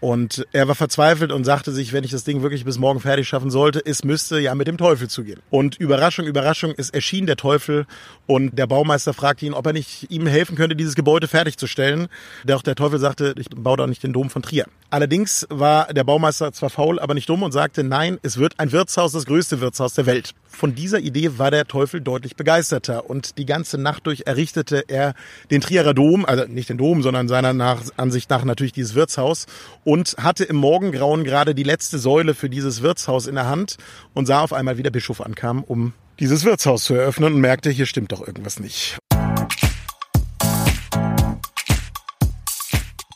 Und er war verzweifelt und sagte sich, wenn ich das Ding wirklich bis morgen fertig schaffen sollte, es müsste ja mit dem Teufel zugehen. Und Überraschung, Überraschung, es erschien der Teufel und der Baumeister fragte ihn, ob er nicht ihm helfen könnte, dieses Gebäude fertigzustellen. Doch der Teufel sagte, ich baue doch nicht den Dom von Trier. Allerdings war der Baumeister zwar faul, aber nicht dumm und sagte, nein, es wird ein Wirtshaus, das größte Wirtshaus der Welt. Von dieser Idee war der Teufel deutlich begeisterter und die ganze Nacht durch errichtete er den Trierer Dom, also nicht den Dom, sondern seiner Ansicht nach natürlich dieses Wirtshaus und hatte im Morgengrauen gerade die letzte Säule für dieses Wirtshaus in der Hand und sah auf einmal, wie der Bischof ankam, um dieses Wirtshaus zu eröffnen und merkte, hier stimmt doch irgendwas nicht.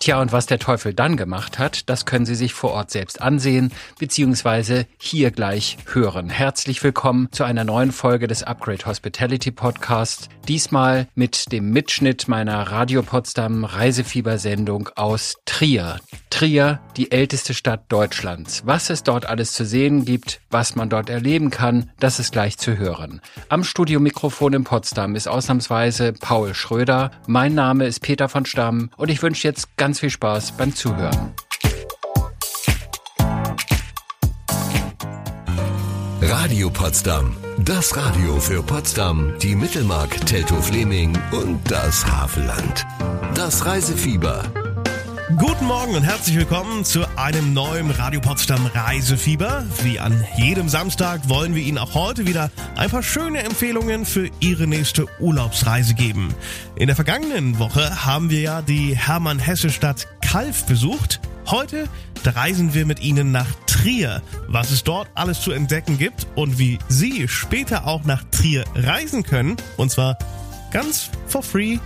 Tja, und was der Teufel dann gemacht hat, das können Sie sich vor Ort selbst ansehen, beziehungsweise hier gleich hören. Herzlich willkommen zu einer neuen Folge des Upgrade Hospitality Podcast. Diesmal mit dem Mitschnitt meiner Radio Potsdam Reisefiebersendung aus Trier. Trier, die älteste Stadt Deutschlands. Was es dort alles zu sehen gibt, was man dort erleben kann, das ist gleich zu hören. Am Studiomikrofon in Potsdam ist ausnahmsweise Paul Schröder. Mein Name ist Peter von Stamm und ich wünsche jetzt ganz viel Spaß beim Zuhören. Radio Potsdam. Das Radio für Potsdam, die Mittelmark, Teltow-Fleming und das Havelland. Das Reisefieber. Guten Morgen und herzlich willkommen zu einem neuen Radio Potsdam Reisefieber. Wie an jedem Samstag wollen wir Ihnen auch heute wieder ein paar schöne Empfehlungen für Ihre nächste Urlaubsreise geben. In der vergangenen Woche haben wir ja die Hermann-Hesse-Stadt Kalf besucht. Heute reisen wir mit Ihnen nach Trier, was es dort alles zu entdecken gibt und wie Sie später auch nach Trier reisen können. Und zwar ganz for free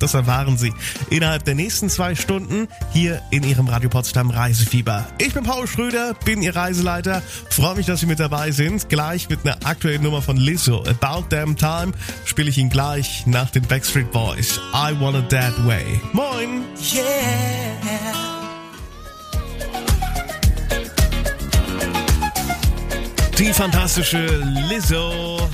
das erfahren Sie innerhalb der nächsten zwei Stunden hier in Ihrem Radio Potsdam Reisefieber. Ich bin Paul Schröder, bin Ihr Reiseleiter. Freue mich, dass Sie mit dabei sind. Gleich mit einer aktuellen Nummer von Lizzo, About Damn Time, spiele ich Ihnen gleich nach den Backstreet Boys. I Want It That Way. Moin! Yeah! Die fantastische Lizzo.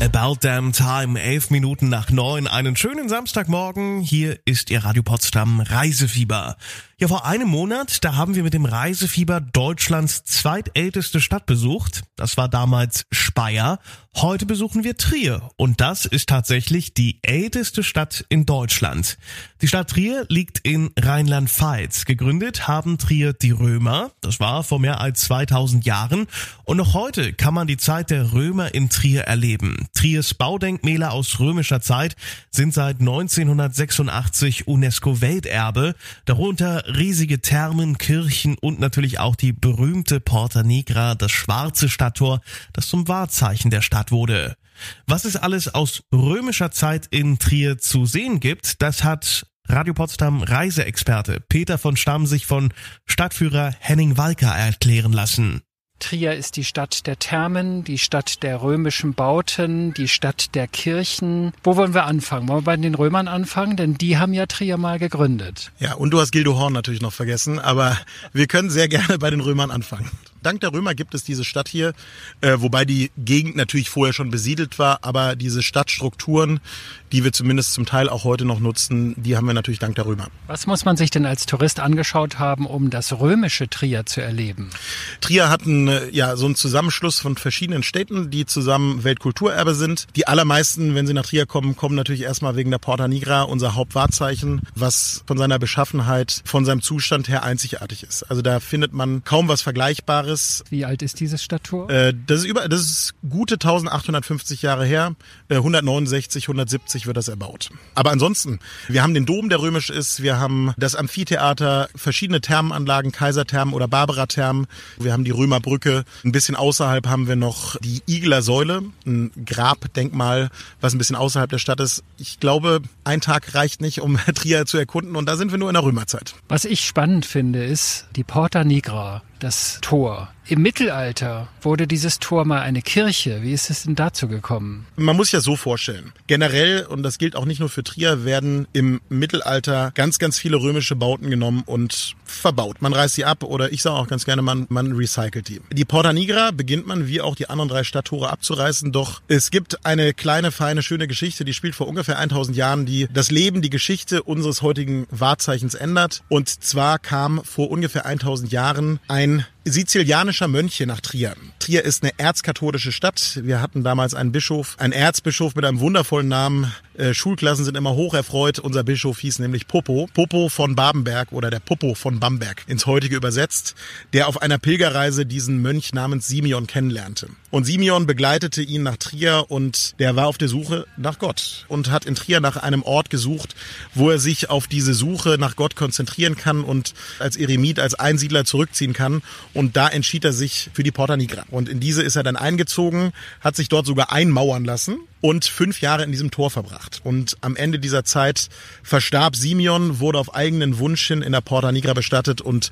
About Damn Time, elf Minuten nach neun. Einen schönen Samstagmorgen. Hier ist Ihr Radio Potsdam Reisefieber. Ja, vor einem Monat, da haben wir mit dem Reisefieber Deutschlands zweitälteste Stadt besucht. Das war damals Speyer. Heute besuchen wir Trier. Und das ist tatsächlich die älteste Stadt in Deutschland. Die Stadt Trier liegt in Rheinland-Pfalz. Gegründet haben Trier die Römer. Das war vor mehr als 2000 Jahren. Und noch heute kann man die Zeit der Römer in Trier erleben. Triers Baudenkmäler aus römischer Zeit sind seit 1986 UNESCO-Welterbe. Darunter riesige Thermen, Kirchen und natürlich auch die berühmte Porta Nigra, das schwarze Stadttor, das zum Wahrzeichen der Stadt wurde. Was es alles aus römischer Zeit in Trier zu sehen gibt, das hat Radio Potsdam Reiseexperte Peter von Stamm sich von Stadtführer Henning Walker erklären lassen. Trier ist die Stadt der Thermen, die Stadt der römischen Bauten, die Stadt der Kirchen. Wo wollen wir anfangen? Wollen wir bei den Römern anfangen? Denn die haben ja Trier mal gegründet. Ja, und du hast Gildo Horn natürlich noch vergessen, aber wir können sehr gerne bei den Römern anfangen. Dank der Römer gibt es diese Stadt hier, äh, wobei die Gegend natürlich vorher schon besiedelt war, aber diese Stadtstrukturen, die wir zumindest zum Teil auch heute noch nutzen, die haben wir natürlich dank der Römer. Was muss man sich denn als Tourist angeschaut haben, um das römische Trier zu erleben? Trier hat ein, äh, ja, so einen Zusammenschluss von verschiedenen Städten, die zusammen Weltkulturerbe sind. Die allermeisten, wenn sie nach Trier kommen, kommen natürlich erstmal wegen der Porta Nigra, unser Hauptwahrzeichen, was von seiner Beschaffenheit, von seinem Zustand her einzigartig ist. Also da findet man kaum was Vergleichbares. Wie alt ist dieses Stadttor? Äh, das, ist über, das ist gute 1850 Jahre her, äh, 169, 170 wird das erbaut. Aber ansonsten, wir haben den Dom, der römisch ist, wir haben das Amphitheater, verschiedene Thermenanlagen, Kaiserthermen oder Barbara-Thermen, wir haben die Römerbrücke, ein bisschen außerhalb haben wir noch die Igler Säule, ein Grabdenkmal, was ein bisschen außerhalb der Stadt ist. Ich glaube, ein Tag reicht nicht, um Trier zu erkunden und da sind wir nur in der Römerzeit. Was ich spannend finde, ist die Porta Nigra, das Tor. Im Mittelalter wurde dieses Tor mal eine Kirche. Wie ist es denn dazu gekommen? Man muss ja so vorstellen. Generell, und das gilt auch nicht nur für Trier, werden im Mittelalter ganz, ganz viele römische Bauten genommen und verbaut. Man reißt sie ab oder ich sage auch ganz gerne, man, man recycelt die. Die Porta Nigra beginnt man wie auch die anderen drei Stadttore abzureißen, doch es gibt eine kleine, feine, schöne Geschichte, die spielt vor ungefähr 1000 Jahren, die das Leben, die Geschichte unseres heutigen Wahrzeichens ändert. Und zwar kam vor ungefähr 1000 Jahren ein sizilianischer Mönche nach Trier. Trier ist eine erzkatholische Stadt. Wir hatten damals einen Bischof, einen Erzbischof mit einem wundervollen Namen. Äh, Schulklassen sind immer hoch erfreut. Unser Bischof hieß nämlich Popo. Popo von Babenberg oder der Popo von Bamberg ins heutige übersetzt, der auf einer Pilgerreise diesen Mönch namens Simeon kennenlernte. Und Simeon begleitete ihn nach Trier und der war auf der Suche nach Gott und hat in Trier nach einem Ort gesucht, wo er sich auf diese Suche nach Gott konzentrieren kann und als Eremit, als Einsiedler zurückziehen kann und da entschied er sich für die Porta Nigra. Und in diese ist er dann eingezogen, hat sich dort sogar einmauern lassen und fünf Jahre in diesem Tor verbracht. Und am Ende dieser Zeit verstarb Simeon, wurde auf eigenen Wunsch hin in der Porta Nigra bestattet und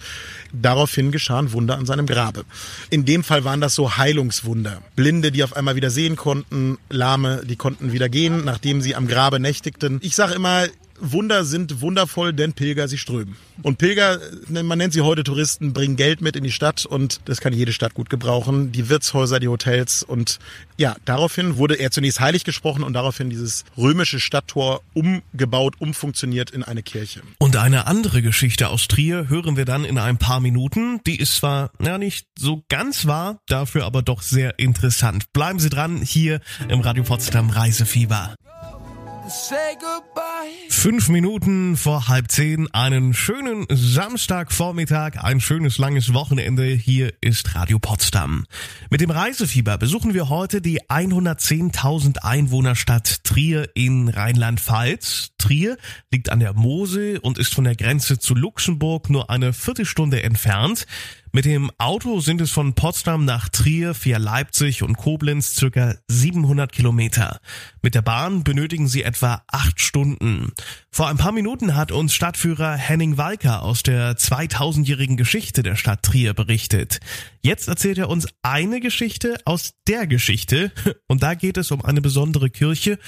daraufhin geschahen Wunder an seinem Grabe. In dem Fall waren das so Heilungswunder. Blinde, die auf einmal wieder sehen konnten, Lahme, die konnten wieder gehen, nachdem sie am Grabe nächtigten. Ich sage immer, Wunder sind wundervoll, denn Pilger, sie strömen. Und Pilger, man nennt sie heute Touristen, bringen Geld mit in die Stadt und das kann jede Stadt gut gebrauchen. Die Wirtshäuser, die Hotels und ja, daraufhin wurde er zunächst heilig gesprochen und daraufhin dieses römische Stadttor umgebaut, umfunktioniert in eine Kirche. Und eine andere Geschichte aus Trier hören wir dann in ein paar Minuten. Die ist zwar ja nicht so ganz wahr, dafür aber doch sehr interessant. Bleiben Sie dran hier im Radio Potsdam Reisefieber. Fünf Minuten vor halb zehn, einen schönen Samstagvormittag, ein schönes langes Wochenende. Hier ist Radio Potsdam. Mit dem Reisefieber besuchen wir heute die 110.000 Einwohnerstadt Trier in Rheinland-Pfalz. Trier liegt an der Mosel und ist von der Grenze zu Luxemburg nur eine Viertelstunde entfernt. Mit dem Auto sind es von Potsdam nach Trier via Leipzig und Koblenz circa 700 Kilometer. Mit der Bahn benötigen sie etwa acht Stunden. Vor ein paar Minuten hat uns Stadtführer Henning Walker aus der 2000-jährigen Geschichte der Stadt Trier berichtet. Jetzt erzählt er uns eine Geschichte aus der Geschichte und da geht es um eine besondere Kirche,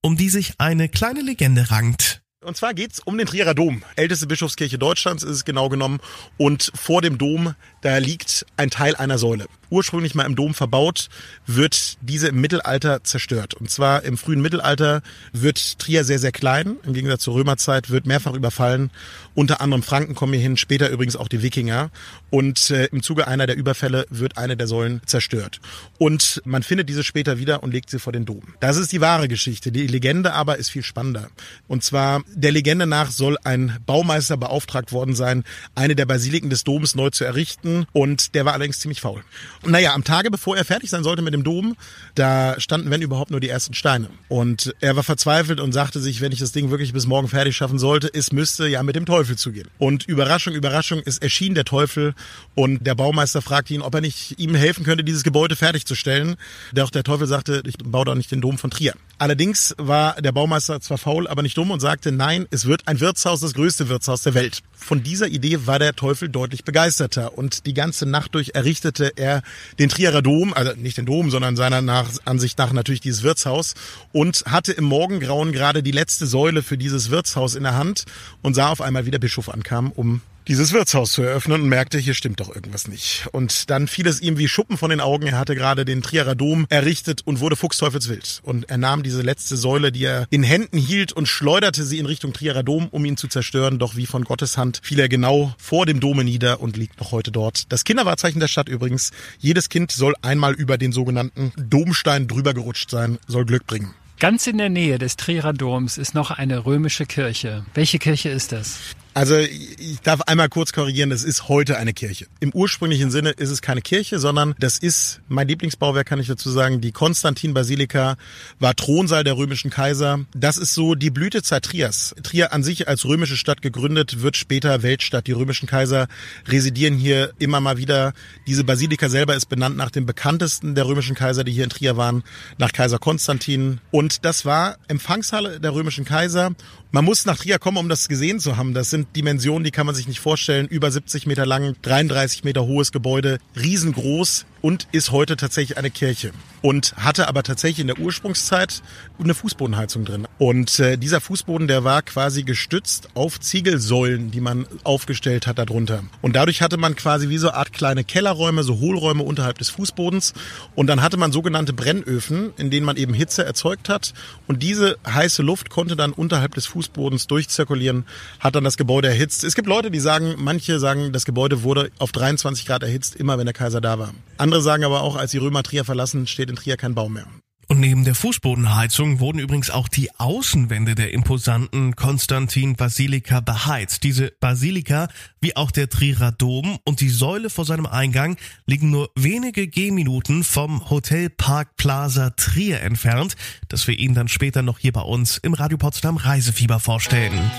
um die sich eine kleine Legende rankt. Und zwar geht's um den Trierer Dom. Älteste Bischofskirche Deutschlands ist es genau genommen. Und vor dem Dom, da liegt ein Teil einer Säule ursprünglich mal im Dom verbaut, wird diese im Mittelalter zerstört. Und zwar im frühen Mittelalter wird Trier sehr, sehr klein. Im Gegensatz zur Römerzeit wird mehrfach überfallen. Unter anderem Franken kommen hier hin, später übrigens auch die Wikinger. Und äh, im Zuge einer der Überfälle wird eine der Säulen zerstört. Und man findet diese später wieder und legt sie vor den Dom. Das ist die wahre Geschichte. Die Legende aber ist viel spannender. Und zwar, der Legende nach soll ein Baumeister beauftragt worden sein, eine der Basiliken des Doms neu zu errichten. Und der war allerdings ziemlich faul. Naja, am Tage bevor er fertig sein sollte mit dem Dom, da standen, wenn überhaupt, nur die ersten Steine. Und er war verzweifelt und sagte sich, wenn ich das Ding wirklich bis morgen fertig schaffen sollte, es müsste ja mit dem Teufel zugehen. Und Überraschung, Überraschung, es erschien der Teufel und der Baumeister fragte ihn, ob er nicht ihm helfen könnte, dieses Gebäude fertigzustellen. Doch der Teufel sagte, ich baue doch nicht den Dom von Trier. Allerdings war der Baumeister zwar faul, aber nicht dumm und sagte, nein, es wird ein Wirtshaus, das größte Wirtshaus der Welt. Von dieser Idee war der Teufel deutlich begeisterter und die ganze Nacht durch errichtete er den Trierer Dom, also nicht den Dom, sondern seiner nach, Ansicht nach natürlich dieses Wirtshaus und hatte im Morgengrauen gerade die letzte Säule für dieses Wirtshaus in der Hand und sah auf einmal, wie der Bischof ankam, um dieses Wirtshaus zu eröffnen und merkte, hier stimmt doch irgendwas nicht. Und dann fiel es ihm wie Schuppen von den Augen. Er hatte gerade den Trierer Dom errichtet und wurde fuchsteufelswild. Und er nahm diese letzte Säule, die er in Händen hielt und schleuderte sie in Richtung Trierer Dom, um ihn zu zerstören. Doch wie von Gottes Hand fiel er genau vor dem Dome nieder und liegt noch heute dort. Das Kinderwahrzeichen der Stadt übrigens. Jedes Kind soll einmal über den sogenannten Domstein drüber gerutscht sein, soll Glück bringen. Ganz in der Nähe des Trierer Doms ist noch eine römische Kirche. Welche Kirche ist das? Also ich darf einmal kurz korrigieren, das ist heute eine Kirche. Im ursprünglichen Sinne ist es keine Kirche, sondern das ist mein Lieblingsbauwerk, kann ich dazu sagen. Die Konstantin-Basilika war Thronsaal der römischen Kaiser. Das ist so die Blütezeit Triers. Trier an sich als römische Stadt gegründet, wird später Weltstadt. Die römischen Kaiser residieren hier immer mal wieder. Diese Basilika selber ist benannt nach dem bekanntesten der römischen Kaiser, die hier in Trier waren, nach Kaiser Konstantin. Und das war Empfangshalle der römischen Kaiser man muss nach Trier kommen, um das gesehen zu haben. Das sind Dimensionen, die kann man sich nicht vorstellen. Über 70 Meter lang, 33 Meter hohes Gebäude, riesengroß und ist heute tatsächlich eine Kirche und hatte aber tatsächlich in der Ursprungszeit eine Fußbodenheizung drin. Und äh, dieser Fußboden, der war quasi gestützt auf Ziegelsäulen, die man aufgestellt hat darunter. Und dadurch hatte man quasi wie so eine Art kleine Kellerräume, so Hohlräume unterhalb des Fußbodens. Und dann hatte man sogenannte Brennöfen, in denen man eben Hitze erzeugt hat. Und diese heiße Luft konnte dann unterhalb des Fußbodens durchzirkulieren, hat dann das Gebäude erhitzt. Es gibt Leute, die sagen, manche sagen, das Gebäude wurde auf 23 Grad erhitzt, immer wenn der Kaiser da war. Andere sagen aber auch, als die Römer Trier verlassen, steht in Trier kein Baum mehr. Und neben der Fußbodenheizung wurden übrigens auch die Außenwände der imposanten Konstantin Basilika beheizt. Diese Basilika, wie auch der Trierer Dom und die Säule vor seinem Eingang liegen nur wenige Gehminuten vom Hotel Park Plaza Trier entfernt, das wir Ihnen dann später noch hier bei uns im Radio Potsdam Reisefieber vorstellen.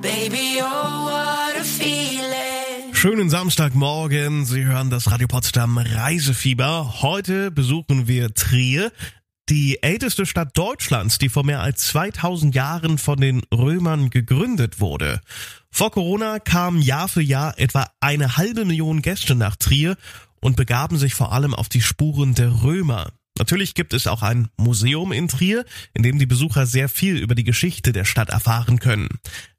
Baby, oh, what a feeling. Schönen Samstagmorgen. Sie hören das Radio Potsdam Reisefieber. Heute besuchen wir Trier, die älteste Stadt Deutschlands, die vor mehr als 2000 Jahren von den Römern gegründet wurde. Vor Corona kamen Jahr für Jahr etwa eine halbe Million Gäste nach Trier und begaben sich vor allem auf die Spuren der Römer. Natürlich gibt es auch ein Museum in Trier, in dem die Besucher sehr viel über die Geschichte der Stadt erfahren können.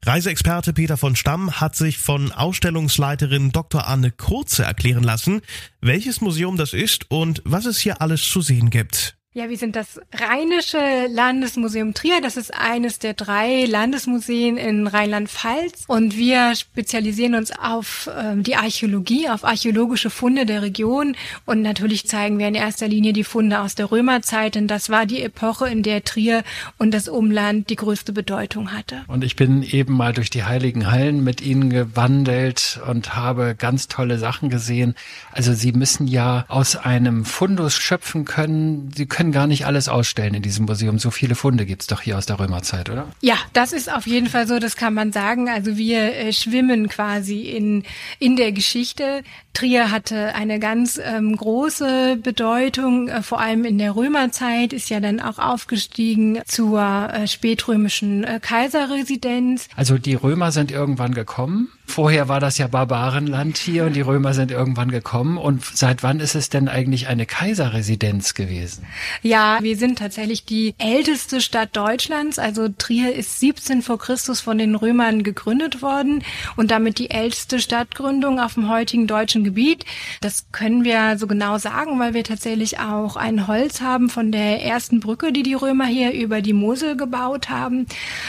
Reiseexperte Peter von Stamm hat sich von Ausstellungsleiterin Dr. Anne Kurze erklären lassen, welches Museum das ist und was es hier alles zu sehen gibt. Ja, wir sind das Rheinische Landesmuseum Trier. Das ist eines der drei Landesmuseen in Rheinland-Pfalz. Und wir spezialisieren uns auf ähm, die Archäologie, auf archäologische Funde der Region. Und natürlich zeigen wir in erster Linie die Funde aus der Römerzeit, denn das war die Epoche, in der Trier und das Umland die größte Bedeutung hatte. Und ich bin eben mal durch die Heiligen Hallen mit Ihnen gewandelt und habe ganz tolle Sachen gesehen. Also Sie müssen ja aus einem Fundus schöpfen können. Sie können können gar nicht alles ausstellen in diesem Museum. So viele Funde gibt's doch hier aus der Römerzeit, oder? Ja, das ist auf jeden Fall so, das kann man sagen. Also wir äh, schwimmen quasi in, in der Geschichte. Trier hatte eine ganz ähm, große Bedeutung, äh, vor allem in der Römerzeit, ist ja dann auch aufgestiegen zur äh, spätrömischen äh, Kaiserresidenz. Also die Römer sind irgendwann gekommen Vorher war das ja Barbarenland hier und die Römer sind irgendwann gekommen. Und seit wann ist es denn eigentlich eine Kaiserresidenz gewesen? Ja, wir sind tatsächlich die älteste Stadt Deutschlands. Also Trier ist 17 vor Christus von den Römern gegründet worden und damit die älteste Stadtgründung auf dem heutigen deutschen Gebiet. Das können wir so genau sagen, weil wir tatsächlich auch ein Holz haben von der ersten Brücke, die die Römer hier über die Mosel gebaut haben.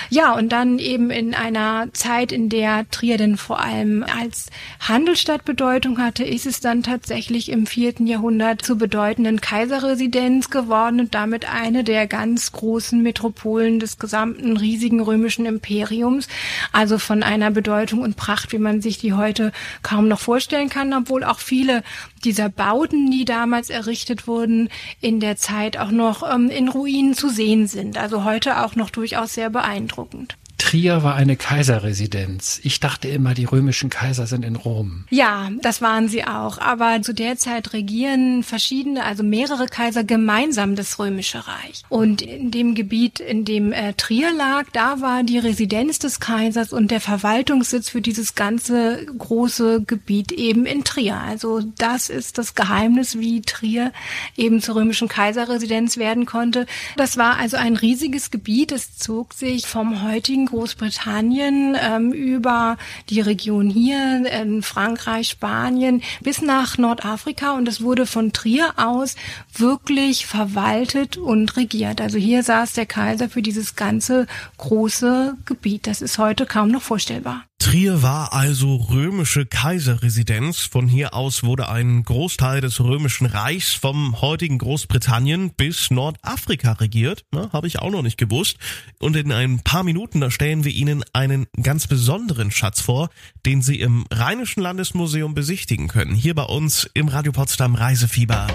Ja, und dann eben in einer Zeit, in der Trier den vor allem als Handelsstadt Bedeutung hatte, ist es dann tatsächlich im vierten Jahrhundert zur bedeutenden Kaiserresidenz geworden und damit eine der ganz großen Metropolen des gesamten riesigen römischen Imperiums. Also von einer Bedeutung und Pracht, wie man sich die heute kaum noch vorstellen kann, obwohl auch viele dieser Bauten, die damals errichtet wurden, in der Zeit auch noch ähm, in Ruinen zu sehen sind. Also heute auch noch durchaus sehr beeindruckend. Trier war eine Kaiserresidenz. Ich dachte immer, die römischen Kaiser sind in Rom. Ja, das waren sie auch. Aber zu der Zeit regieren verschiedene, also mehrere Kaiser gemeinsam das römische Reich. Und in dem Gebiet, in dem äh, Trier lag, da war die Residenz des Kaisers und der Verwaltungssitz für dieses ganze große Gebiet eben in Trier. Also das ist das Geheimnis, wie Trier eben zur römischen Kaiserresidenz werden konnte. Das war also ein riesiges Gebiet. Es zog sich vom heutigen Großbritannien ähm, über die Region hier, in Frankreich, Spanien bis nach Nordafrika und es wurde von Trier aus wirklich verwaltet und regiert. Also hier saß der Kaiser für dieses ganze große Gebiet. Das ist heute kaum noch vorstellbar. Trier war also römische Kaiserresidenz. Von hier aus wurde ein Großteil des römischen Reichs vom heutigen Großbritannien bis Nordafrika regiert. Habe ich auch noch nicht gewusst. Und in ein paar Minuten, da stellen wir Ihnen einen ganz besonderen Schatz vor, den Sie im Rheinischen Landesmuseum besichtigen können. Hier bei uns im Radio Potsdam Reisefieber.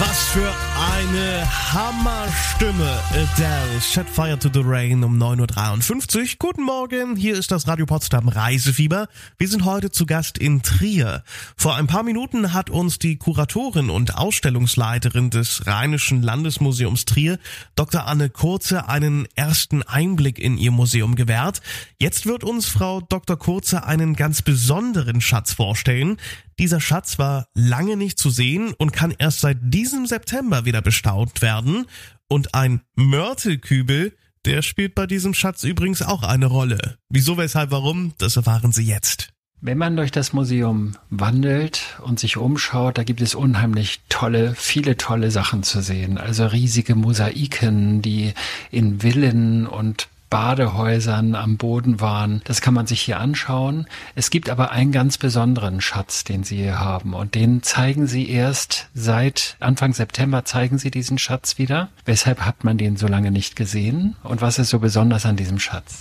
Was für Eine Hammerstimme. Adele, Set Fire to the Rain um 9.53 Uhr. Guten Morgen, hier ist das Radio Potsdam Reisefieber. Wir sind heute zu Gast in Trier. Vor ein paar Minuten hat uns die Kuratorin und Ausstellungsleiterin des Rheinischen Landesmuseums Trier, Dr. Anne Kurze, einen ersten Einblick in ihr Museum gewährt. Jetzt wird uns Frau Dr. Kurze einen ganz besonderen Schatz vorstellen, dieser Schatz war lange nicht zu sehen und kann erst seit diesem September wieder bestaunt werden. Und ein Mörtelkübel, der spielt bei diesem Schatz übrigens auch eine Rolle. Wieso, weshalb, warum, das erfahren Sie jetzt. Wenn man durch das Museum wandelt und sich umschaut, da gibt es unheimlich tolle, viele tolle Sachen zu sehen. Also riesige Mosaiken, die in Villen und Badehäusern am Boden waren. Das kann man sich hier anschauen. Es gibt aber einen ganz besonderen Schatz, den Sie hier haben. Und den zeigen Sie erst seit Anfang September zeigen Sie diesen Schatz wieder. Weshalb hat man den so lange nicht gesehen? Und was ist so besonders an diesem Schatz?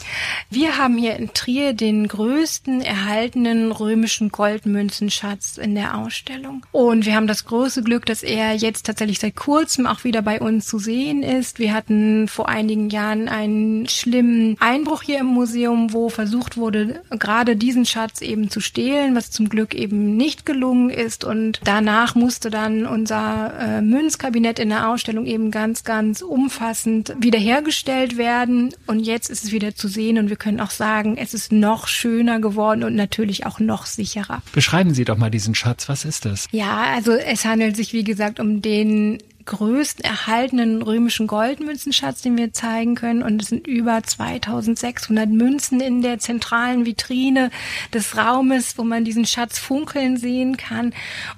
Wir haben hier in Trier den größten erhaltenen römischen Goldmünzenschatz in der Ausstellung. Und wir haben das große Glück, dass er jetzt tatsächlich seit kurzem auch wieder bei uns zu sehen ist. Wir hatten vor einigen Jahren einen schlimmen schlimmen Einbruch hier im Museum, wo versucht wurde, gerade diesen Schatz eben zu stehlen, was zum Glück eben nicht gelungen ist. Und danach musste dann unser äh, Münzkabinett in der Ausstellung eben ganz, ganz umfassend wiederhergestellt werden. Und jetzt ist es wieder zu sehen und wir können auch sagen, es ist noch schöner geworden und natürlich auch noch sicherer. Beschreiben Sie doch mal diesen Schatz. Was ist das? Ja, also es handelt sich, wie gesagt, um den größten erhaltenen römischen Goldmünzenschatz, den wir zeigen können. Und es sind über 2600 Münzen in der zentralen Vitrine des Raumes, wo man diesen Schatz funkeln sehen kann.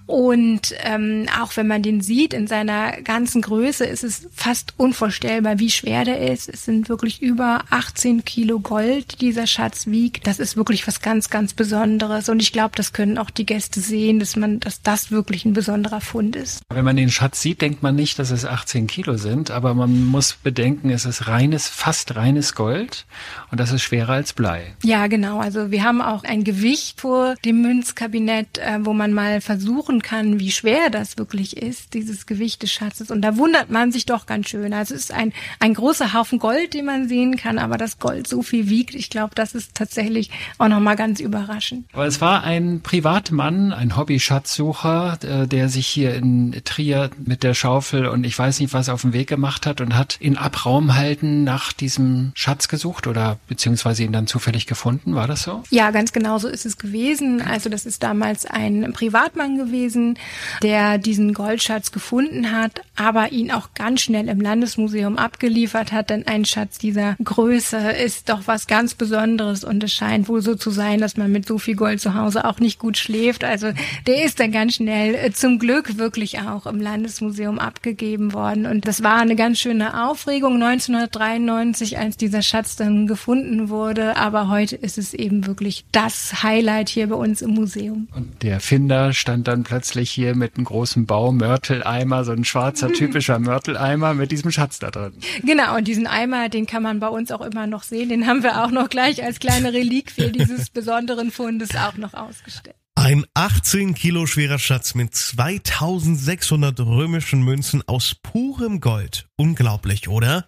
Und ähm, auch wenn man den sieht in seiner ganzen Größe, ist es fast unvorstellbar, wie schwer der ist. Es sind wirklich über 18 Kilo Gold, die dieser Schatz wiegt. Das ist wirklich was ganz, ganz Besonderes. Und ich glaube, das können auch die Gäste sehen, dass man, dass das wirklich ein besonderer Fund ist. Wenn man den Schatz sieht, denkt man nicht, dass es 18 Kilo sind, aber man muss bedenken, es ist reines, fast reines Gold und das ist schwerer als Blei. Ja, genau. Also wir haben auch ein Gewicht vor dem Münzkabinett, äh, wo man mal versuchen kann, wie schwer das wirklich ist, dieses Gewicht des Schatzes. Und da wundert man sich doch ganz schön. Also es ist ein, ein großer Haufen Gold, den man sehen kann, aber das Gold so viel wiegt, ich glaube, das ist tatsächlich auch nochmal ganz überraschend. Aber es war ein Privatmann, ein Hobby-Schatzsucher, äh, der sich hier in Trier mit der Schaufel Schaufel und ich weiß nicht, was auf den Weg gemacht hat und hat in Abraumhalten nach diesem Schatz gesucht oder beziehungsweise ihn dann zufällig gefunden. War das so? Ja, ganz genau so ist es gewesen. Also das ist damals ein Privatmann gewesen, der diesen Goldschatz gefunden hat, aber ihn auch ganz schnell im Landesmuseum abgeliefert hat, denn ein Schatz dieser Größe ist doch was ganz Besonderes und es scheint wohl so zu sein, dass man mit so viel Gold zu Hause auch nicht gut schläft. Also der ist dann ganz schnell äh, zum Glück wirklich auch im Landesmuseum abgeliefert abgegeben worden. Und das war eine ganz schöne Aufregung 1993, als dieser Schatz dann gefunden wurde. Aber heute ist es eben wirklich das Highlight hier bei uns im Museum. Und der Finder stand dann plötzlich hier mit einem großen Baumörteleimer, so ein schwarzer typischer Mörteleimer mit diesem Schatz da drin. Genau, und diesen Eimer, den kann man bei uns auch immer noch sehen. Den haben wir auch noch gleich als kleine Reliquie dieses besonderen Fundes auch noch ausgestellt. Ein 18 Kilo schwerer Schatz mit 2600 römischen Münzen aus purem Gold. Unglaublich, oder?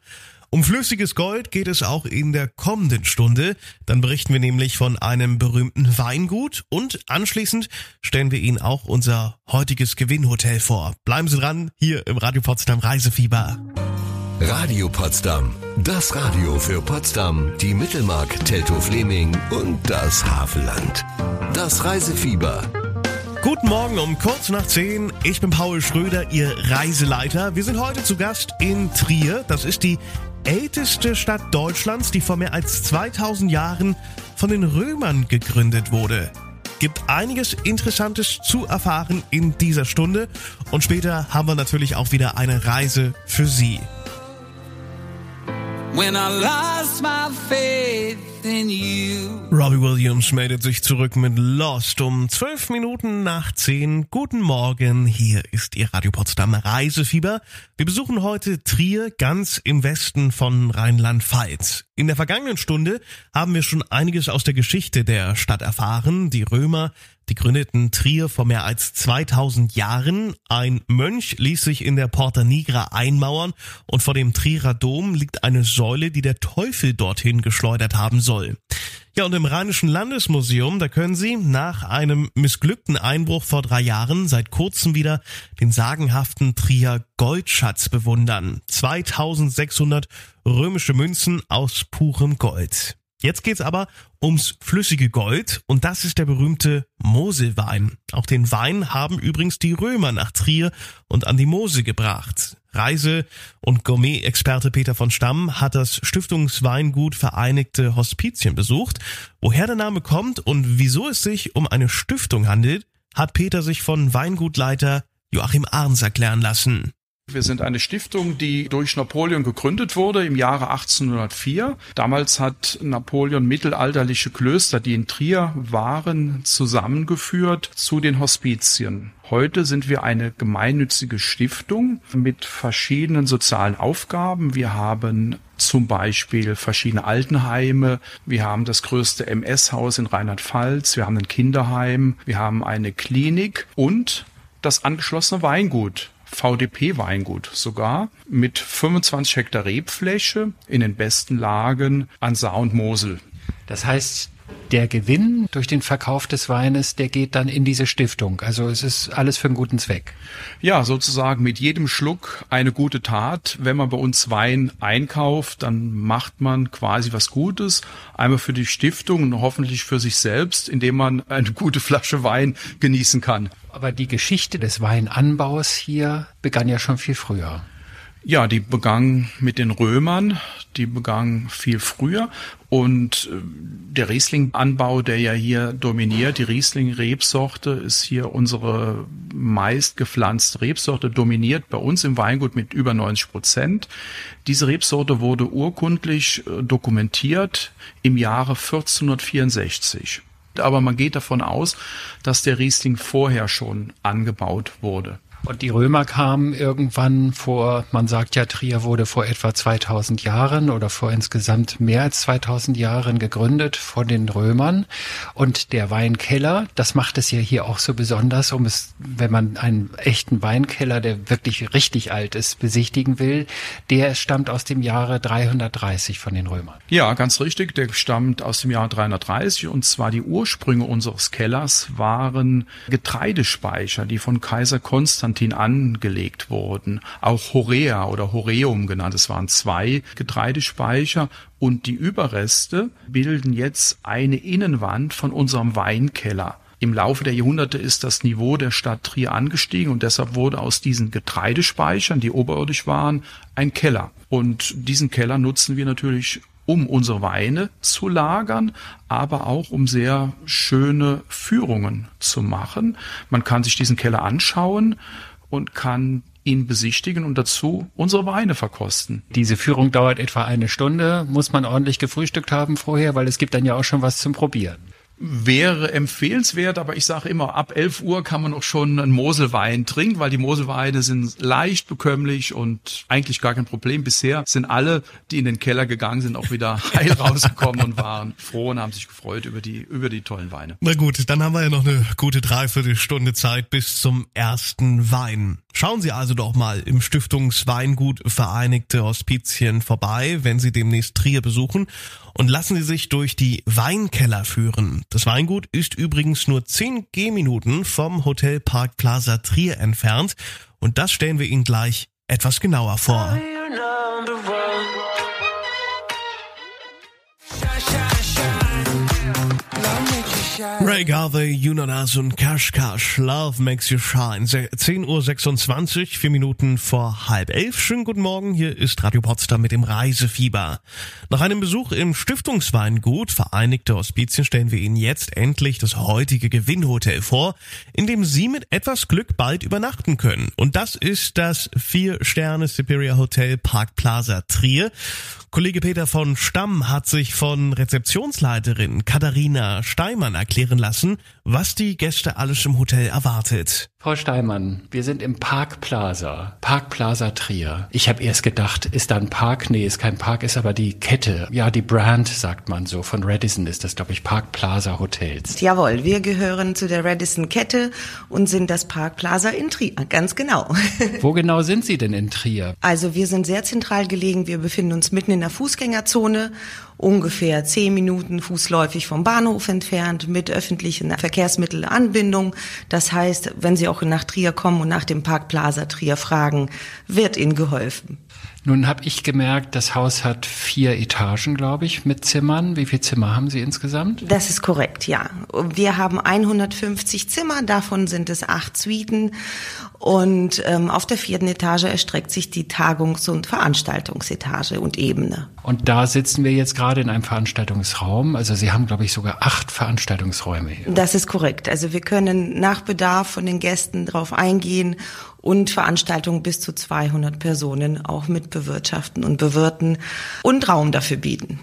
Um flüssiges Gold geht es auch in der kommenden Stunde. Dann berichten wir nämlich von einem berühmten Weingut und anschließend stellen wir Ihnen auch unser heutiges Gewinnhotel vor. Bleiben Sie dran, hier im Radio Potsdam Reisefieber. Radio Potsdam. Das Radio für Potsdam, die Mittelmark, Teltow-Fleming und das Havelland. Das Reisefieber. Guten Morgen um kurz nach zehn. Ich bin Paul Schröder, Ihr Reiseleiter. Wir sind heute zu Gast in Trier. Das ist die älteste Stadt Deutschlands, die vor mehr als 2000 Jahren von den Römern gegründet wurde. Gibt einiges Interessantes zu erfahren in dieser Stunde und später haben wir natürlich auch wieder eine Reise für Sie. When I lost my faith. Robbie Williams meldet sich zurück mit Lost um zwölf Minuten nach zehn. Guten Morgen, hier ist Ihr Radio Potsdam Reisefieber. Wir besuchen heute Trier ganz im Westen von Rheinland-Pfalz. In der vergangenen Stunde haben wir schon einiges aus der Geschichte der Stadt erfahren. Die Römer die gründeten Trier vor mehr als 2000 Jahren. Ein Mönch ließ sich in der Porta Nigra einmauern und vor dem Trierer Dom liegt eine Säule, die der Teufel dorthin geschleudert haben soll. Ja, und im Rheinischen Landesmuseum, da können Sie nach einem missglückten Einbruch vor drei Jahren seit kurzem wieder den sagenhaften Trier Goldschatz bewundern. 2600 römische Münzen aus purem Gold. Jetzt geht's aber ums flüssige Gold und das ist der berühmte Moselwein. Auch den Wein haben übrigens die Römer nach Trier und an die Mosel gebracht. Reise- und Gourmet-Experte Peter von Stamm hat das Stiftungsweingut Vereinigte Hospizien besucht. Woher der Name kommt und wieso es sich um eine Stiftung handelt, hat Peter sich von Weingutleiter Joachim Arns erklären lassen. Wir sind eine Stiftung, die durch Napoleon gegründet wurde im Jahre 1804. Damals hat Napoleon mittelalterliche Klöster, die in Trier waren, zusammengeführt zu den Hospizien. Heute sind wir eine gemeinnützige Stiftung mit verschiedenen sozialen Aufgaben. Wir haben zum Beispiel verschiedene Altenheime. Wir haben das größte MS-Haus in Rheinland-Pfalz. Wir haben ein Kinderheim. Wir haben eine Klinik und das angeschlossene Weingut. VDP-Weingut sogar mit 25 Hektar Rebfläche in den besten Lagen an Saar und Mosel. Das heißt, der Gewinn durch den Verkauf des Weines, der geht dann in diese Stiftung. Also es ist alles für einen guten Zweck. Ja, sozusagen mit jedem Schluck eine gute Tat. Wenn man bei uns Wein einkauft, dann macht man quasi was Gutes. Einmal für die Stiftung und hoffentlich für sich selbst, indem man eine gute Flasche Wein genießen kann. Aber die Geschichte des Weinanbaus hier begann ja schon viel früher. Ja, die begann mit den Römern, die begann viel früher und äh, der Riesling-Anbau, der ja hier dominiert, die Riesling-Rebsorte ist hier unsere meist gepflanzte Rebsorte, dominiert bei uns im Weingut mit über 90 Prozent. Diese Rebsorte wurde urkundlich äh, dokumentiert im Jahre 1464 aber man geht davon aus, dass der Riesling vorher schon angebaut wurde. Und die Römer kamen irgendwann vor, man sagt ja, Trier wurde vor etwa 2000 Jahren oder vor insgesamt mehr als 2000 Jahren gegründet von den Römern. Und der Weinkeller, das macht es ja hier auch so besonders, um es, wenn man einen echten Weinkeller, der wirklich richtig alt ist, besichtigen will, der stammt aus dem Jahre 330 von den Römern. Ja, ganz richtig, der stammt aus dem Jahre 330 und zwar die Ursprünge unseres Kellers waren Getreidespeicher, die von Kaiser Konstantin Konstantin angelegt wurden. Auch Horea oder Horeum genannt. Es waren zwei Getreidespeicher und die Überreste bilden jetzt eine Innenwand von unserem Weinkeller. Im Laufe der Jahrhunderte ist das Niveau der Stadt Trier angestiegen und deshalb wurde aus diesen Getreidespeichern, die oberirdisch waren, ein Keller. Und diesen Keller nutzen wir natürlich um unsere Weine zu lagern, aber auch um sehr schöne Führungen zu machen. Man kann sich diesen Keller anschauen und kann ihn besichtigen und dazu unsere Weine verkosten. Diese Führung dauert etwa eine Stunde, muss man ordentlich gefrühstückt haben vorher, weil es gibt dann ja auch schon was zum Probieren wäre empfehlenswert, aber ich sage immer, ab 11 Uhr kann man auch schon einen Moselwein trinken, weil die Moselweine sind leicht bekömmlich und eigentlich gar kein Problem. Bisher sind alle, die in den Keller gegangen sind, auch wieder heil rausgekommen und waren froh und haben sich gefreut über die, über die tollen Weine. Na gut, dann haben wir ja noch eine gute Dreiviertelstunde Zeit bis zum ersten Wein. Schauen Sie also doch mal im Stiftungsweingut Vereinigte Hospizien vorbei, wenn Sie demnächst Trier besuchen und lassen Sie sich durch die Weinkeller führen. Das Weingut ist übrigens nur 10 Gehminuten vom Hotel Park Plaza Trier entfernt und das stellen wir Ihnen gleich etwas genauer vor. Ray Garvey, Yunanas und Cash, Love Makes You Shine. 10.26 Uhr, vier Minuten vor halb elf. Schönen guten Morgen, hier ist Radio Potsdam mit dem Reisefieber. Nach einem Besuch im Stiftungsweingut Vereinigte Hospizien stellen wir Ihnen jetzt endlich das heutige Gewinnhotel vor, in dem Sie mit etwas Glück bald übernachten können. Und das ist das Vier-Sterne Superior Hotel Park Plaza Trier. Kollege Peter von Stamm hat sich von Rezeptionsleiterin Katharina Steimann erklären lassen, was die Gäste alles im Hotel erwartet. Frau Steimann, wir sind im Park Plaza, Park Plaza Trier. Ich habe erst gedacht, ist da ein Park? Nee, ist kein Park, ist aber die Kette. Ja, die Brand, sagt man so. Von Radisson ist das, glaube ich, Park Plaza Hotels. Jawohl, wir gehören zu der Radisson Kette und sind das Park Plaza in Trier. Ganz genau. Wo genau sind Sie denn in Trier? Also wir sind sehr zentral gelegen. Wir befinden uns mitten in der Fußgängerzone ungefähr zehn Minuten fußläufig vom Bahnhof entfernt mit öffentlichen Verkehrsmittelanbindung. Das heißt, wenn Sie auch nach Trier kommen und nach dem Park Plaza Trier fragen, wird Ihnen geholfen. Nun habe ich gemerkt, das Haus hat vier Etagen, glaube ich, mit Zimmern. Wie viele Zimmer haben Sie insgesamt? Das ist korrekt, ja. Wir haben 150 Zimmer, davon sind es acht Suiten. Und ähm, auf der vierten Etage erstreckt sich die Tagungs- und Veranstaltungsetage und Ebene. Und da sitzen wir jetzt gerade in einem Veranstaltungsraum. Also Sie haben, glaube ich, sogar acht Veranstaltungsräume hier. Das ist korrekt. Also wir können nach Bedarf von den Gästen darauf eingehen und Veranstaltungen bis zu 200 Personen auch mit bewirtschaften und bewirten und Raum dafür bieten.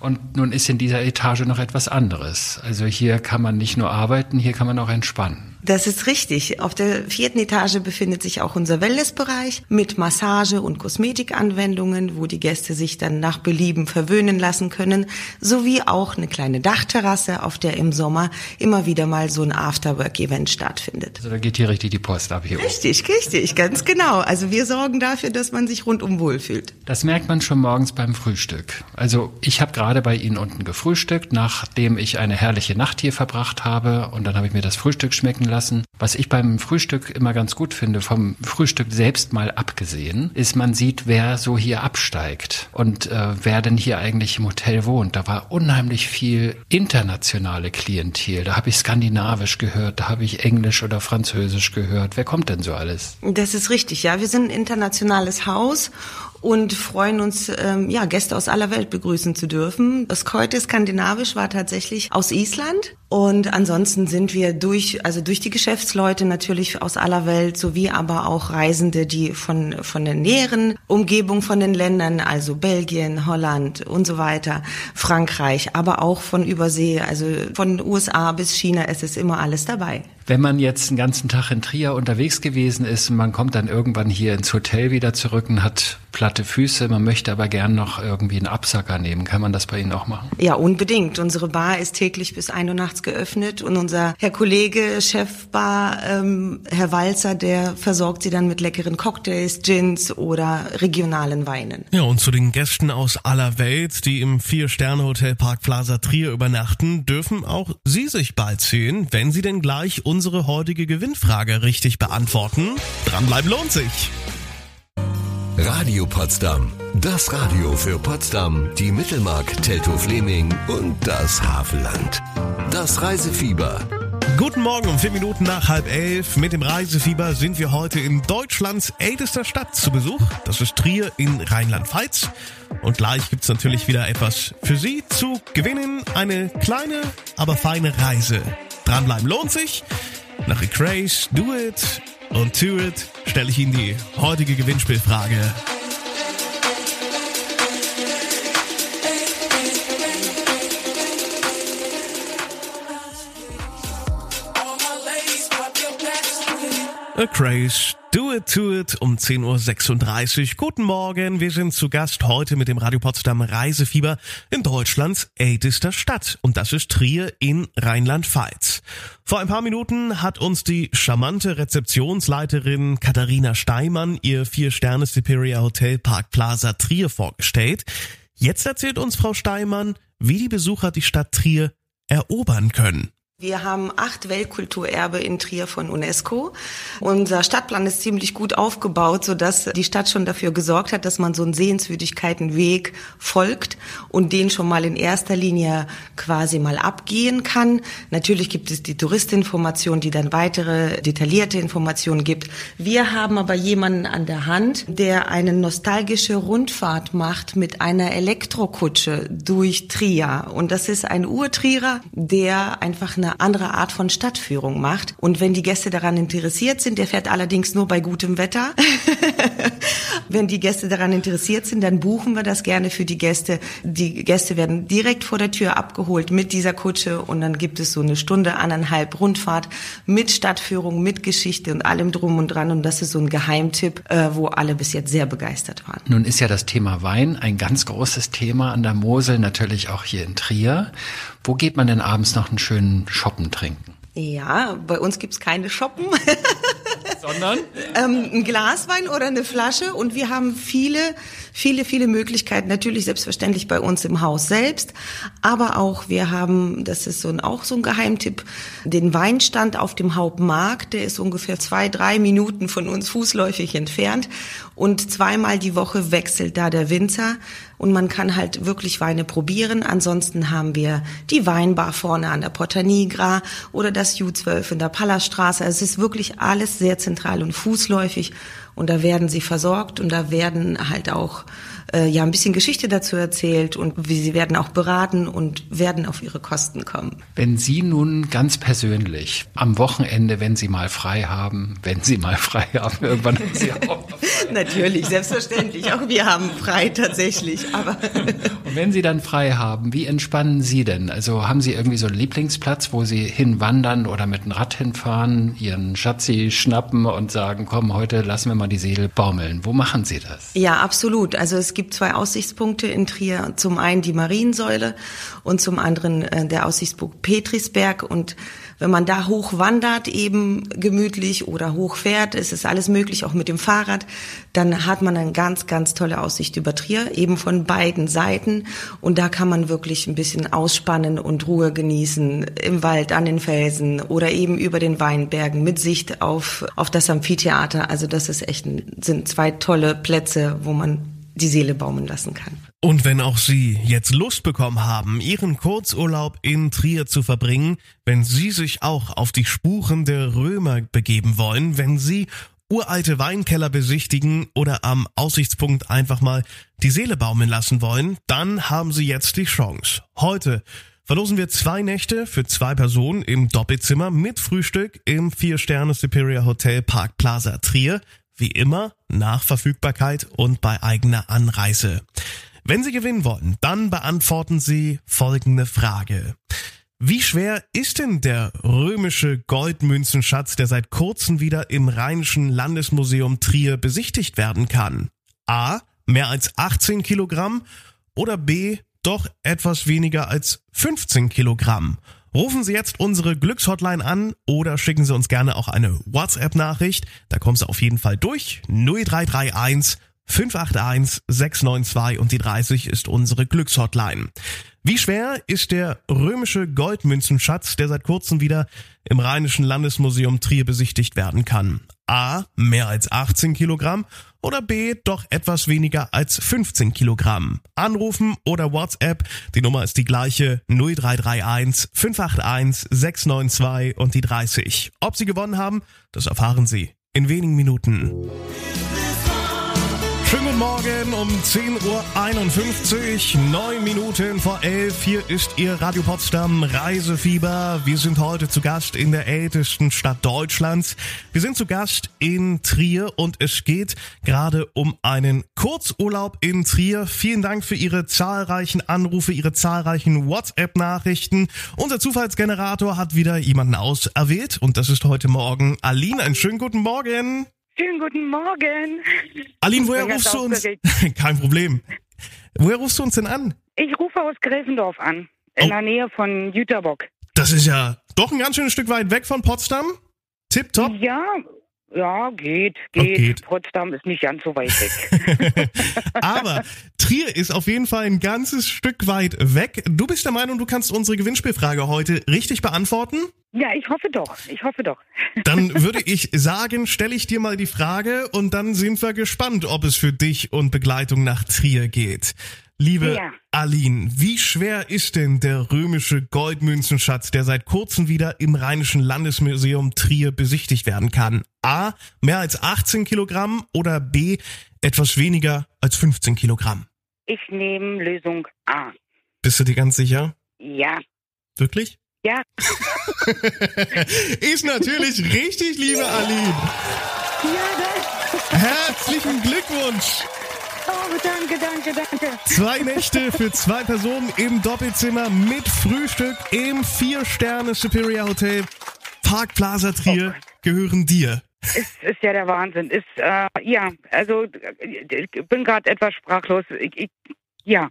Und nun ist in dieser Etage noch etwas anderes. Also hier kann man nicht nur arbeiten, hier kann man auch entspannen. Das ist richtig. Auf der vierten Etage befindet sich auch unser Wellnessbereich mit Massage- und Kosmetikanwendungen, wo die Gäste sich dann nach Belieben verwöhnen lassen können, sowie auch eine kleine Dachterrasse, auf der im Sommer immer wieder mal so ein Afterwork-Event stattfindet. Also da geht hier richtig die Post ab hier. Richtig, richtig, ganz genau. Also wir sorgen dafür, dass man sich rundum wohlfühlt. Das merkt man schon morgens beim Frühstück. Also ich habe gerade bei Ihnen unten gefrühstückt, nachdem ich eine herrliche Nacht hier verbracht habe und dann habe ich mir das Frühstück schmecken lassen. Was ich beim Frühstück immer ganz gut finde, vom Frühstück selbst mal abgesehen, ist, man sieht, wer so hier absteigt und äh, wer denn hier eigentlich im Hotel wohnt. Da war unheimlich viel internationale Klientel. Da habe ich Skandinavisch gehört, da habe ich Englisch oder Französisch gehört. Wer kommt denn so alles? Das ist richtig, ja. Wir sind ein internationales Haus und freuen uns, ähm, ja, Gäste aus aller Welt begrüßen zu dürfen. Das Keute Skandinavisch war tatsächlich aus Island. Und ansonsten sind wir durch, also durch die Geschäftsleute natürlich aus aller Welt, sowie aber auch Reisende, die von, von der näheren Umgebung von den Ländern, also Belgien, Holland und so weiter, Frankreich, aber auch von Übersee, also von USA bis China, es ist immer alles dabei. Wenn man jetzt einen ganzen Tag in Trier unterwegs gewesen ist und man kommt dann irgendwann hier ins Hotel wieder zurück und hat platte Füße, man möchte aber gern noch irgendwie einen Absacker nehmen, kann man das bei Ihnen auch machen? Ja, unbedingt. Unsere Bar ist täglich bis ein Uhr nachts geöffnet und unser Herr Kollege, Chefbar, ähm, Herr Walzer, der versorgt sie dann mit leckeren Cocktails, Gins oder regionalen Weinen. Ja, und zu den Gästen aus aller Welt, die im Vier-Sterne-Hotel Park Plaza Trier übernachten, dürfen auch Sie sich bald sehen, wenn Sie denn gleich unsere heutige Gewinnfrage richtig beantworten. Dranbleiben lohnt sich. Radio Potsdam. Das Radio für Potsdam, die Mittelmark, Teltow-Fleming und das Havelland. Das Reisefieber. Guten Morgen, um vier Minuten nach halb elf. Mit dem Reisefieber sind wir heute in Deutschlands ältester Stadt zu Besuch. Das ist Trier in Rheinland-Pfalz. Und gleich gibt's natürlich wieder etwas für Sie zu gewinnen. Eine kleine, aber feine Reise. Dranbleiben lohnt sich. Nach A Craze, Do It und To It stelle ich Ihnen die heutige Gewinnspielfrage. A Craze, Do It To It um 10.36 Uhr. Guten Morgen, wir sind zu Gast heute mit dem Radio Potsdam Reisefieber in Deutschlands ältester Stadt. Und das ist Trier in Rheinland-Pfalz. Vor ein paar Minuten hat uns die charmante Rezeptionsleiterin Katharina Steimann ihr Vier-Sterne Superior Hotel Park Plaza Trier vorgestellt. Jetzt erzählt uns Frau Steimann, wie die Besucher die Stadt Trier erobern können. Wir haben acht Weltkulturerbe in Trier von UNESCO. Unser Stadtplan ist ziemlich gut aufgebaut, so dass die Stadt schon dafür gesorgt hat, dass man so einen Sehenswürdigkeitenweg folgt und den schon mal in erster Linie quasi mal abgehen kann. Natürlich gibt es die Touristinformation, die dann weitere detaillierte Informationen gibt. Wir haben aber jemanden an der Hand, der eine nostalgische Rundfahrt macht mit einer Elektrokutsche durch Trier. Und das ist ein Urtrierer, der einfach eine eine andere Art von Stadtführung macht. Und wenn die Gäste daran interessiert sind, der fährt allerdings nur bei gutem Wetter. wenn die Gäste daran interessiert sind, dann buchen wir das gerne für die Gäste. Die Gäste werden direkt vor der Tür abgeholt mit dieser Kutsche und dann gibt es so eine Stunde, anderthalb Rundfahrt mit Stadtführung, mit Geschichte und allem drum und dran. Und das ist so ein Geheimtipp, äh, wo alle bis jetzt sehr begeistert waren. Nun ist ja das Thema Wein ein ganz großes Thema an der Mosel, natürlich auch hier in Trier. Wo geht man denn abends noch einen schönen Shoppen trinken? Ja, bei uns gibt's keine Shoppen. Sondern? ähm, ein Glaswein oder eine Flasche und wir haben viele, viele, viele Möglichkeiten. Natürlich selbstverständlich bei uns im Haus selbst, aber auch wir haben, das ist so ein, auch so ein Geheimtipp, den Weinstand auf dem Hauptmarkt. Der ist ungefähr zwei, drei Minuten von uns fußläufig entfernt und zweimal die Woche wechselt da der Winzer und man kann halt wirklich Weine probieren. Ansonsten haben wir die Weinbar vorne an der Porta Nigra oder das U12 in der Palaststraße. Also es ist wirklich alles sehr zentral und fußläufig und da werden sie versorgt und da werden halt auch äh, ja ein bisschen Geschichte dazu erzählt und wie sie werden auch beraten und werden auf ihre Kosten kommen. Wenn Sie nun ganz persönlich am Wochenende, wenn Sie mal frei haben, wenn Sie mal frei haben, irgendwann haben Sie auch Natürlich, selbstverständlich. Auch wir haben frei tatsächlich. Aber und wenn Sie dann frei haben, wie entspannen Sie denn? Also haben Sie irgendwie so einen Lieblingsplatz, wo Sie hinwandern oder mit dem Rad hinfahren, Ihren Schatzi schnappen und sagen, komm, heute lassen wir mal die Seele baumeln. Wo machen Sie das? Ja, absolut. Also es gibt zwei Aussichtspunkte in Trier. Zum einen die Mariensäule und zum anderen äh, der Aussichtspunkt Petrisberg und wenn man da hoch wandert, eben gemütlich oder hoch fährt, ist es alles möglich, auch mit dem Fahrrad, dann hat man eine ganz, ganz tolle Aussicht über Trier, eben von beiden Seiten. Und da kann man wirklich ein bisschen ausspannen und Ruhe genießen im Wald, an den Felsen oder eben über den Weinbergen mit Sicht auf, auf das Amphitheater. Also das ist echt, sind zwei tolle Plätze, wo man die Seele baumen lassen kann. Und wenn auch Sie jetzt Lust bekommen haben, Ihren Kurzurlaub in Trier zu verbringen, wenn Sie sich auch auf die Spuren der Römer begeben wollen, wenn Sie uralte Weinkeller besichtigen oder am Aussichtspunkt einfach mal die Seele baumeln lassen wollen, dann haben Sie jetzt die Chance. Heute verlosen wir zwei Nächte für zwei Personen im Doppelzimmer mit Frühstück im Vier-Sterne Superior Hotel Park Plaza Trier. Wie immer nach Verfügbarkeit und bei eigener Anreise. Wenn Sie gewinnen wollen, dann beantworten Sie folgende Frage. Wie schwer ist denn der römische Goldmünzenschatz, der seit kurzem wieder im Rheinischen Landesmuseum Trier besichtigt werden kann? A. Mehr als 18 Kilogramm oder B. Doch etwas weniger als 15 Kilogramm? Rufen Sie jetzt unsere Glückshotline an oder schicken Sie uns gerne auch eine WhatsApp-Nachricht. Da kommen Sie auf jeden Fall durch. 0331 581 692 und die 30 ist unsere Glückshotline. Wie schwer ist der römische Goldmünzenschatz, der seit kurzem wieder im Rheinischen Landesmuseum Trier besichtigt werden kann? A. Mehr als 18 Kilogramm oder B. Doch etwas weniger als 15 Kilogramm. Anrufen oder WhatsApp. Die Nummer ist die gleiche 0331 581 692 und die 30. Ob Sie gewonnen haben, das erfahren Sie in wenigen Minuten. Schönen guten Morgen um 10.51 Uhr, 9 Minuten vor 11. Hier ist Ihr Radio Potsdam Reisefieber. Wir sind heute zu Gast in der ältesten Stadt Deutschlands. Wir sind zu Gast in Trier und es geht gerade um einen Kurzurlaub in Trier. Vielen Dank für Ihre zahlreichen Anrufe, Ihre zahlreichen WhatsApp-Nachrichten. Unser Zufallsgenerator hat wieder jemanden auserwählt und das ist heute Morgen Aline. Einen schönen guten Morgen. Schönen guten Morgen. Aline, woher rufst du uns? Kein Problem. Woher rufst du uns denn an? Ich rufe aus Gräfendorf an, in oh. der Nähe von Jüterbock. Das ist ja doch ein ganz schönes Stück weit weg von Potsdam. Tipptopp. Ja, ja, geht, geht. Oh, geht. Potsdam ist nicht ganz so weit weg. Aber Trier ist auf jeden Fall ein ganzes Stück weit weg. Du bist der Meinung, du kannst unsere Gewinnspielfrage heute richtig beantworten? Ja, ich hoffe doch. Ich hoffe doch. Dann würde ich sagen, stelle ich dir mal die Frage und dann sind wir gespannt, ob es für dich und Begleitung nach Trier geht. Liebe ja. Aline, wie schwer ist denn der römische Goldmünzenschatz, der seit kurzem wieder im Rheinischen Landesmuseum Trier besichtigt werden kann? A. Mehr als 18 Kilogramm oder B. Etwas weniger als 15 Kilogramm? Ich nehme Lösung A. Bist du dir ganz sicher? Ja. Wirklich? Ja. ist natürlich richtig, liebe Aline. Ja, Herzlichen Glückwunsch. Oh, danke, danke, danke. Zwei Nächte für zwei Personen im Doppelzimmer mit Frühstück im Vier-Sterne Superior Hotel. Park Plaza Trier oh. gehören dir. Ist, ist ja der Wahnsinn. Ist, äh, ja, also ich bin gerade etwas sprachlos. Ich, ich, ja,